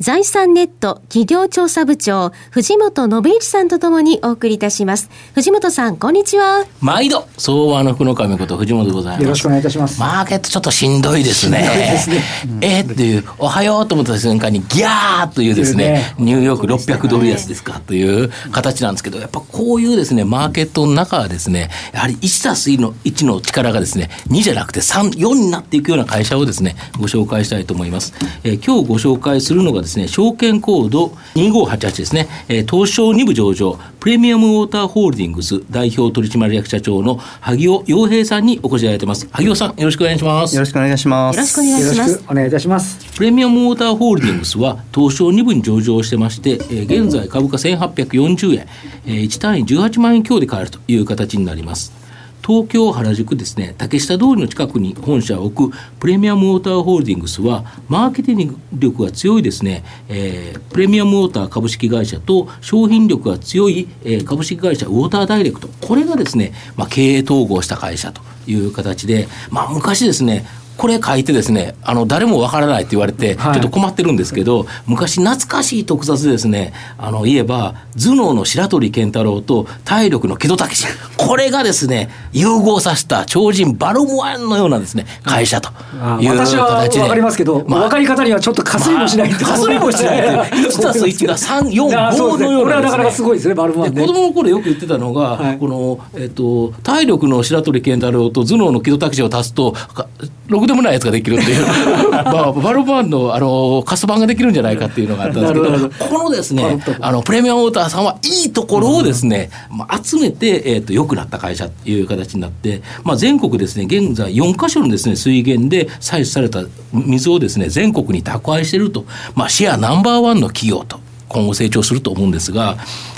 財産ネット企業調査部長、藤本信之さんとともにお送りいたします。藤本さん、こんにちは。毎度、相場の福の神こと藤本でございます。よろしくお願いいたします。マーケットちょっとしんどいですね。すねうん、えー、っていう、おはようと思った瞬間にギャーというですね、ねニューヨーク600ドル安ですかという形なんですけど、やっぱこういうですね、マーケットの中はですね、やはり1たす1の1の力がですね、2じゃなくて3、4になっていくような会社をですね、ご紹介したいと思います。えー、今日ご紹介するのがですね、証券コード2588ですね、えー、東証2部上場、プレミアムウォーターホールディングス代表取締役社長の萩尾洋平さんにお越しいただいてます。萩尾さん、よろしくお願いします。よろしくお願いします。よろしくお願いします。お願いいたします。プレミアムウォーターホールディングスは東証2部に上場してまして、えー、現在株価1840円、えー、1単位18万円強で買えるという形になります。東京原宿ですね竹下通りの近くに本社を置くプレミアムウォーターホールディングスはマーケティング力が強いですね、えー、プレミアムウォーター株式会社と商品力が強い、えー、株式会社ウォーターダイレクト。これがですね、まあ、経営統合した会社という形で、まあ、昔ですねこれ書いてですねあの誰もわからないって言われて、ちょっと困ってるんですけど、昔懐かしい特撮ですねあの言えば頭脳の白鳥健太郎と体力の木戸武これがですね融合させた超人バルモアンのようなですね会社と。いう形で、うん、私は分かりますけど、まあ、分かり方にはちょっとかすりもしない、まあ、かすりもしない1たす1が345のような、ね、これはなかなかすごいですねバルモアン、ね、子供の頃よく言ってたのが、はい、この、えっと、体力の白鳥健太郎と頭脳の木戸武を足すと6でもないやつができるっていう。まあ、バルバンのあのカス版ができるんじゃないかっていうのがあったんですけどこのですねあのプレミアムウォーターさんはいいところをですね、まあ、集めて、えーと、良くなった会社という形になって、まあ、全国ですね現在4か所のですね水源で採取された水をですね全国に宅配していると、まあ、シェアナンバーワンの企業と今後成長すると思うんですが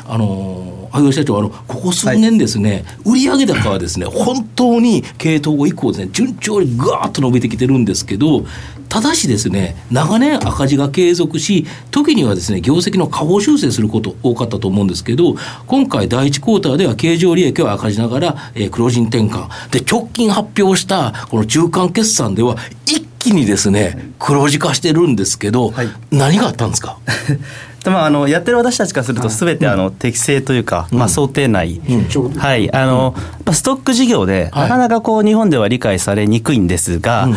あの萩尾社長あのここ数年ですね、はい、売上高はですね本当に系統後以降ですね順調にガーッと伸びてきてるんですけどただしですね長年赤字が継続し時にはですね業績の下方修正すること多かったと思うんですけど今回第1クォーターでは経常利益は赤字ながら、えー、黒字転換で直近発表したこの中間決算では一気にですね黒字化してるんですけど、はい、何があったんですかまあ、あのやってる私たちからすると、すべてあの適正というか、まあ、想定内、はい、あのストック事業で、なかなかこう日本では理解されにくいんですが、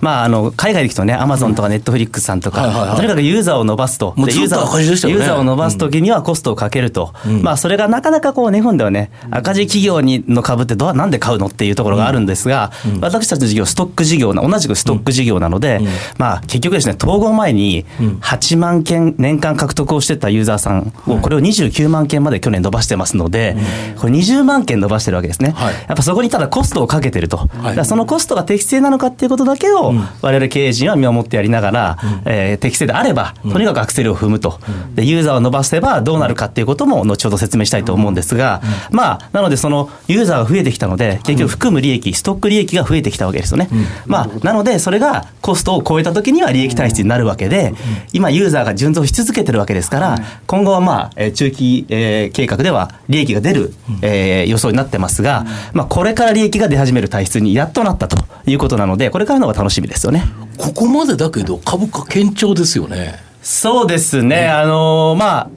まあ、あの海外で行くとね、アマゾンとかネットフリックスさんとか、とにかくユーザーを伸ばすと、ユーザーユーザーを伸ばすときにはコストをかけると、まあ、それがなかなかこう日本ではね、赤字企業にの株ってどうなんで買うのっていうところがあるんですが、私たちの事業、ストック事業な、同じくストック事業なので、まあ、結局ですね、統合前に8万件年間獲得をしてたユーザーさんを、これを29万件まで去年伸ばしてますので、これ20万件伸ばしてるわけですね。やっぱそこにただコストをかけてると。そのコストが適正なのかっていうことだけを、我々経営陣は見守ってやりながら、えー、適正であれば、とにかくアクセルを踏むと。で、ユーザーを伸ばせばどうなるかっていうことも後ほど説明したいと思うんですが、まあ、なのでそのユーザーが増えてきたので、結局含む利益、ストック利益が増えてきたわけですよね。まあ、なのでそれがコストを超えた時には利益体質になるわけで、今ユーザーが順増し続けてるわけですから、今後はまあ、中期、えー、計画では利益が出る、えー、予想になってますが、まあ、これから利益が出始める体質にやっとなったということなので、これからの方が楽しみですよね。ここまでだけど、株価堅調ですよね。そうですね。あのー、まあ、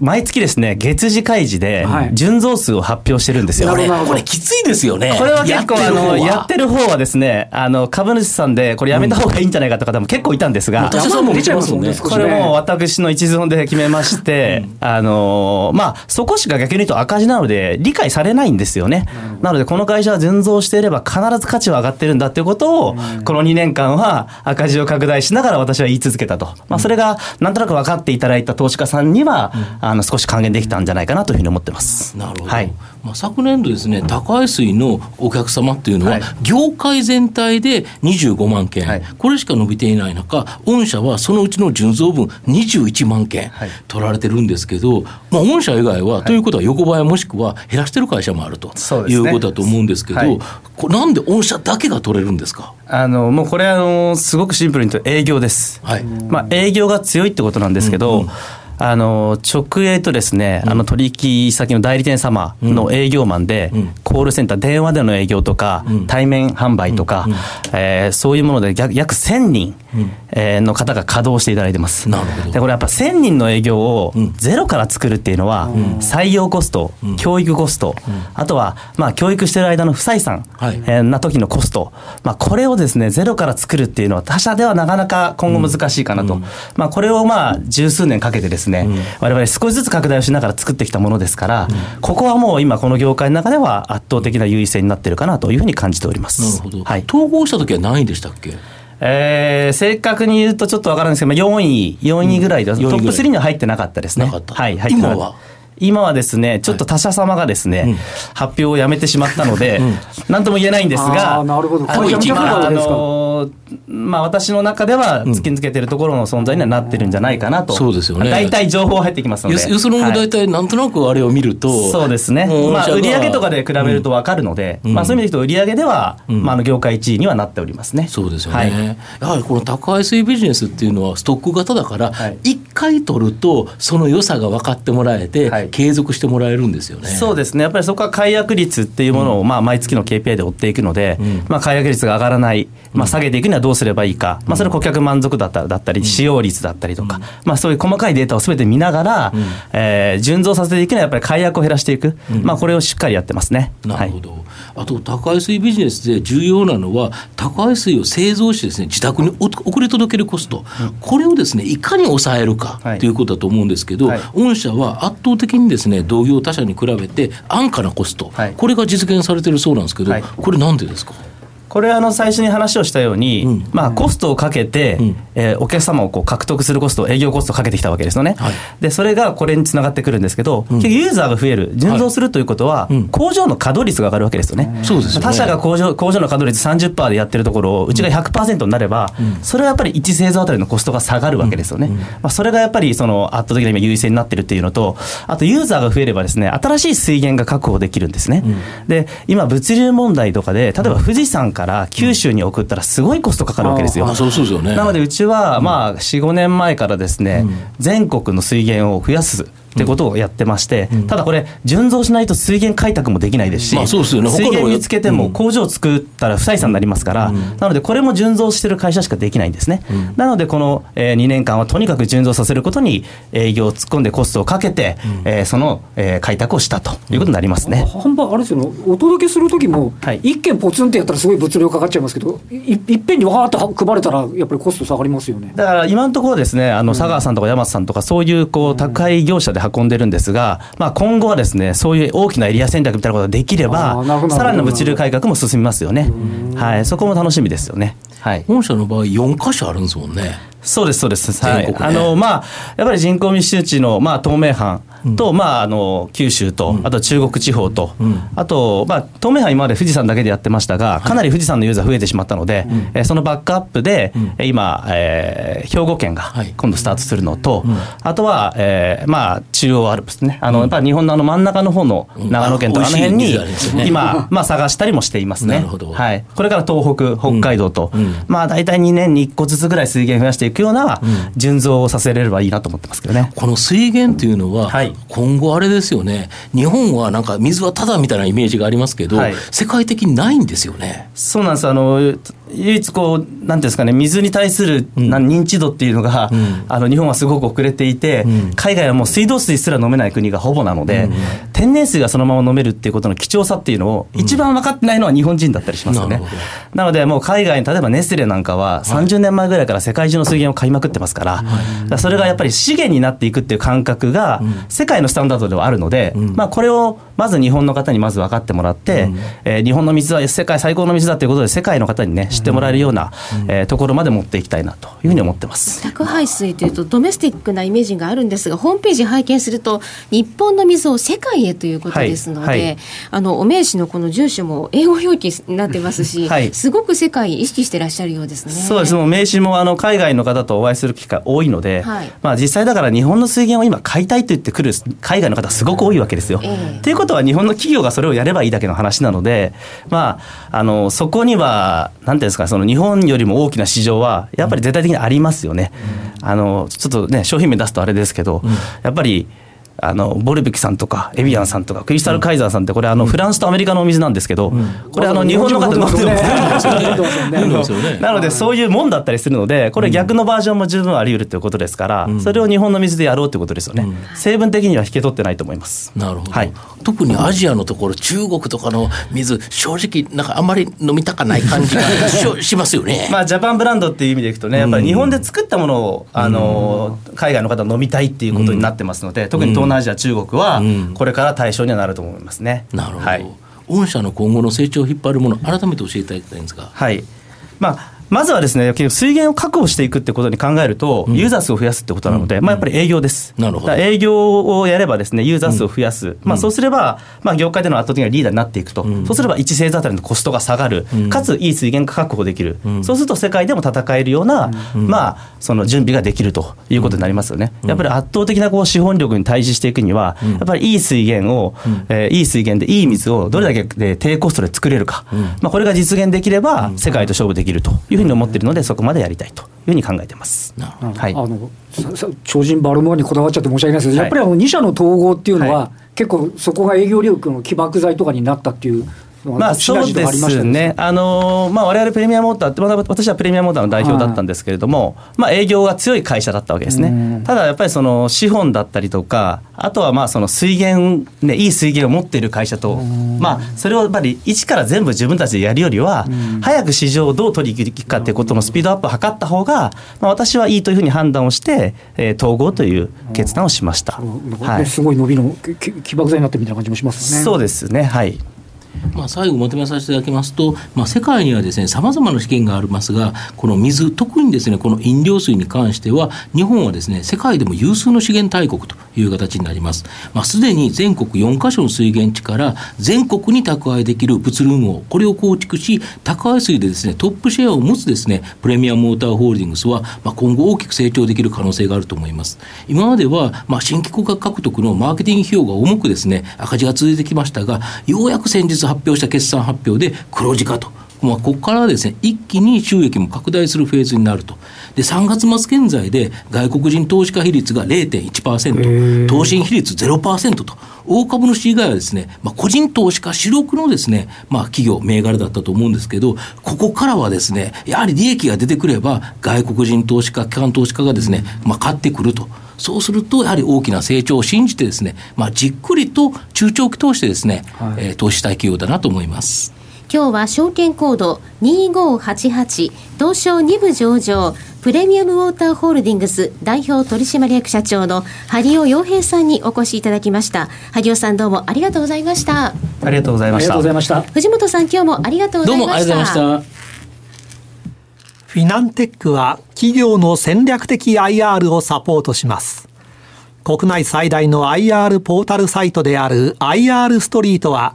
毎月ですね、月次開示で、純増数を発表してるんですよ。これ、これきついですよね。これは結構、あの、やってる方はですね、あの、株主さんで、これやめた方がいいんじゃないかって方も結構いたんですが、私さんも出ちゃいますもんね。これも私の一存で決めまして、あの、まあ、そこしか逆に言うと赤字なので、理解されないんですよね。なので、この会社は純増していれば必ず価値は上がってるんだっていうことを、この2年間は赤字を拡大しながら私は言い続けたと。まあ、それが、なんとなく分かっていただいた投資家さんには、あの少し還元できたんじゃないかなというふうに思ってます。なるほど、はい。まあ、昨年度ですね、高江水のお客様っていうのは、業界全体で25万件、はい。これしか伸びていない中、御社はそのうちの純増分21万件はい。取られてるんですけど、まあ、御社以外は、ということは横ばいもしくは減らしてる会社もあるということだと思うんですけど、はい。これなんで御社だけが取れるんですか？あのもうこれあのすごくシンプルに言うと営業です、はい。まあ、営業が強いってことなんですけど、あの直営とですね、あの取引先の代理店様の営業マンで、コールセンター、電話での営業とか、対面販売とか、えーそういうもので約約1000人、えーの方が稼働していただいてます。なるほど。でこれやっぱ1000人の営業をゼロから作るっていうのは、採用コスト、教育コスト、あとは、まあ、教育してる間の不採算、はい。えーな時のコスト、まあ、これをですねゼロから作るっていうのは他社ではなかなか今後難しいかなと、まあ、これをまあ十数年かけてですね、我々少しずつ拡大をしながら作ってきたものですから、ここはもう今この業界の中では圧倒的な優位性になっているかなというふうに感じております。なるほど、はい。統合した時は何位でしたっけ？えー正確に言うとちょっとわからないんですけど、まあ、4位、4位ぐらいで、うん4位ぐらいトップ3には入ってなかったですね。なかったはい、入ってなかった今はですね、ちょっと他社様がですね、発表をやめてしまったので、なんとも言えないんですが、なるほど。あのーまあ私の中では突き抜けてるところの存在にはなってるんじゃないかなと。そうですよね。大体情報入ってきますので。よよそのはい。大体なんとなくあれを見ると、そうですね、まあ、売上とかで比べると分かるので、うん。まあ、そういう意味で言うと、売上では、ん。まあ、あの業界1位にはなっておりますね。そうですよね、はい。やはりこの高い水ビジネスっていうのはストック型だからはい。一回取るとその良さが分かってもらえて、はい継続してもらえるんですよね。そうですね、やっぱりそこは解約率っていうものを、まあ、毎月の KPI で追っていくので、ん。まあ、解約率が上がらない、まあ、下げていくにはどうすればいいか、まあ、それは顧客満足だっただったり、使用率だったりとか、まあ、そういう細かいデータをすべて見ながら、えー順増させていくには、やっぱり解約を減らしていく、まあ、これをしっかりやってますね。なるほど、あと高い水ビジネスで重要なのは高い水を製造してですね自宅にお送り届けるコスト、これをですねいかに抑えるかはいということだと思うんですけど、はい。御社は圧倒的にですね同業他社に比べて安価なコスト、はい。これが実現されてるそうなんですけど、はい。これなんでですか？これあの最初に話をしたように、うん。まあ、コストをかけて、うん。えーお客様をこう獲得するコスト、営業コストをかけてきたわけですよね、はい。でそれがこれにつながってくるんですけど、結局ユーザーが増える、純増するということは、うん。工場の稼働率が上がるわけですよね。そうですよね。他社が工場工場の稼働率30%でやってるところを、うちが100%になれば、それはやっぱり1製造あたりのコストが下がるわけですよね。まあ、それがやっぱりその圧倒的な今優位性になってるっていうのと、あとユーザーが増えればですね、新しい水源が確保できるんですね。で、今物流問題とかで、例えば富士山から九州に送ったらすごいコストかかるわけですよ。あそうそうですよねなのでうちはまあ4、5年前からですね、全国の水源を増やす。ってことをやってまして、ただこれ、純増しないと水源開拓もできないですし、まあそうですよね。水源見つけてもうん。工場を作ったら不採算になりますから、なのでこれも純増してる会社しかできないんですね。なので、このえー2年間はとにかく純増させることに営業を突っ込んでコストをかけて、えーそのえー開拓をしたということになりますね。販売あれですよね。お届けする時もはい。一件ポツンってやったらすごい物量かかっちゃいますけどいいっぺんにわーっと配れたらやっぱりコスト下がりますよね。だから今のところですね、あの佐川さんとか山津さんとか、そういうこう宅配業者で運んでるんですが、まあ、今後はですね、そういう大きなエリア戦略みたいなことができれあばーなるほ、どさらにの物流改革も進みますよね。はい、そこも楽しみですよね。はい。御社の場合4箇所あるんですもんね。そうです、そうです。はい。あの、まあ、やっぱり人口密集地の、まあ、東名阪と、まあ、あの、九州と、あと中国地方と、あと、まあ、東名阪今まで富士山だけでやってましたが、かなり富士山のユーザー増えてしまったので、えーそのバックアップで、えー今、えー兵庫県がはい。今度スタートするのと、あとは、えーまあ、中央アルプスね。あの、やっぱり日本のあの真ん中の方の長野県とかあの辺に今、まあ、探したりもしていますね。はい。これから東北、北海道と、うん。まあ、大体2年に1個ずつぐらい水源増やしていくような純増をさせれればいいなと思ってますけどね。この水源っていうのは、はい今後あれですよね、日本はなんか水はただみたいなイメージがありますけど、はい世界的にないんですよね。そうなんです。あの、唯一こう、なんていうんですかね、水に対する、な認知度っていうのが、ん。あの、日本はすごく遅れていて、ん。海外はもう水道水すら飲めない国がほぼなので、天然水がそのまま飲めるっていうことの貴重さっていうのを、一番分かってないのは日本人だったりしますよね。なので、もう海外に、例えばネスレなんかは、30年前ぐらいから世界中の水源を買いまくってますから、だからそれがやっぱり資源になっていくっていう感覚が、世界のスタンダードではあるので、まあ、これをまず日本の方にまず分かってもらって、えー日本の水は世界最高の水だということで、世界の方にね、知っってもらえるような、うん、えー、ところまで持っていきたいなというふうに思ってます。宅配水というとドメスティックなイメージがあるんですがホームページ拝見すると日本の水を世界へということですので、はいはい、あのお名刺のこの住所も英語表記になってますし、はい、すごく世界意識してらっしゃるようですね。そうです。もう名刺もあの海外の方とお会いする機会多いので、まあ、実際だから日本の水源を今買いたいと言ってくる海外の方すごく多いわけですよ。と、え。ー、いうことは日本の企業がそれをやればいいだけの話なので、まあ、あのそこには何ていうんですかその日本よりも大きな市場はやっぱり絶対的にありますよね。うん、あのちょっとね商品名出すとあれですけど、うん、やっぱりあのボルベキさんとかエビアンさんとかクリスタルカイザーさんってこれあのフランスとアメリカのお水なんですけど、これあの日本の方飲んでるんですよね。なのでそういうもんだったりするのでこれ逆のバージョンも十分あり得るということですからそれを日本の水でやろうということですよね。成分的には引け取ってないと思います。なるほど。はい、特にアジアのところ中国とかの水正直なんかあんまり飲みたかない感じがしますよね。まあジャパンブランドっていう意味でいくとねやっぱり日本で作ったものをあの海外の方飲みたいっていうことになってますので特に東南アジア中国はこれから対象にはなると思いますね。なるほど、はい、御社の今後の成長を引っ張るもの改めて教えていただきたいんですが。はい。まあまずはですね、水源を確保していくってことに考えると、ユーザー数を増やすってことなので、うん、まあ、やっぱり営業です。なるほど。営業をやればですね、ユーザー数を増やす。うん、まあ、そうすれば、まあ、業界での圧倒的なリーダーになっていくと。うん、そうすれば、1製図あたりのコストが下がる。かつ、いい水源が確保できる。そうすると、世界でも戦えるような、まあ、その準備ができるということになりますよね。やっぱり圧倒的なこう資本力に対峙していくには、やっぱりいい水源を、えー、いい水源でいい水をどれだけで低コストで作れるか。まあ、これが実現できれば、世界と勝負できるというふうに思っているので、そこまでやりたいというふうに考えてます。はい、あの超人バルモアにこだわっちゃって申し訳ないです。けど、はい、やっぱりあの2社の統合っていうのは、はい、結構そこが営業力の起爆剤とかになったっていうまあそうですね、あのまあ我々プレミアモーターって、私はプレミアモーターの代表だったんですけれども、はい、まあ営業が強い会社だったわけですね。ただやっぱりその資本だったりとか、あとはまあその水源、ね、いい水源を持っている会社と、まあそれをやっぱり一から全部自分たちでやるよりは、早く市場をどう取り組むかということのスピードアップを図った方が、まあ私はいいというふうに判断をして、えー、統合という決断をしました。はい、すごい伸びの起爆剤になってみたいな感じもしますね。そうですね、はい。まあ、最後まとめさせていただきますと、まあ、世界にはですね、ざまな試験がありますが、この水、特にですね、この飲料水に関しては、日本はですね、世界でも有数の資源大国という形になります。まあ、すでに全国4カ所の水源地から全国に宅配できる物流網、これを構築し、宅配水でですね、トップシェアを持つですね、プレミアムモーターホールディングスは、まあ、今後大きく成長できる可能性があると思います。今までは、まあ、新規顧客獲得のマーケティング費用が重くですね、赤字が続いてきましたが、ようやく先日発表した決算発表で黒字化と。まあ、ここからはですね、一気に収益も拡大するフェーズになると。で、3月末現在で外国人投資家比率が0.1%、投資比率0%と、大株主以外はですね、まあ、個人投資家主力のですね、まあ、企業、銘柄だったと思うんですけど、ここからはですね、やはり利益が出てくれば、外国人投資家、機関投資家がですね、まあ、買ってくると。そうすると、やはり大きな成長を信じてですね、まあ、じっくりと中長期投資でですね、はい、えー、投資したい企業だなと思います。今日は証券コード2588東証2部上場プレミアムウォーターホールディングス代表取締役社長の萩尾洋平さんにお越しいただきました。萩尾さんどうもありがとうございました。ありがとうございました。藤本さん今日もありがとうございました。どうもありがとうございました。フィナンテックは企業の戦略的 IR をサポートします。国内最大の IR ポータルサイトである IR ストリートは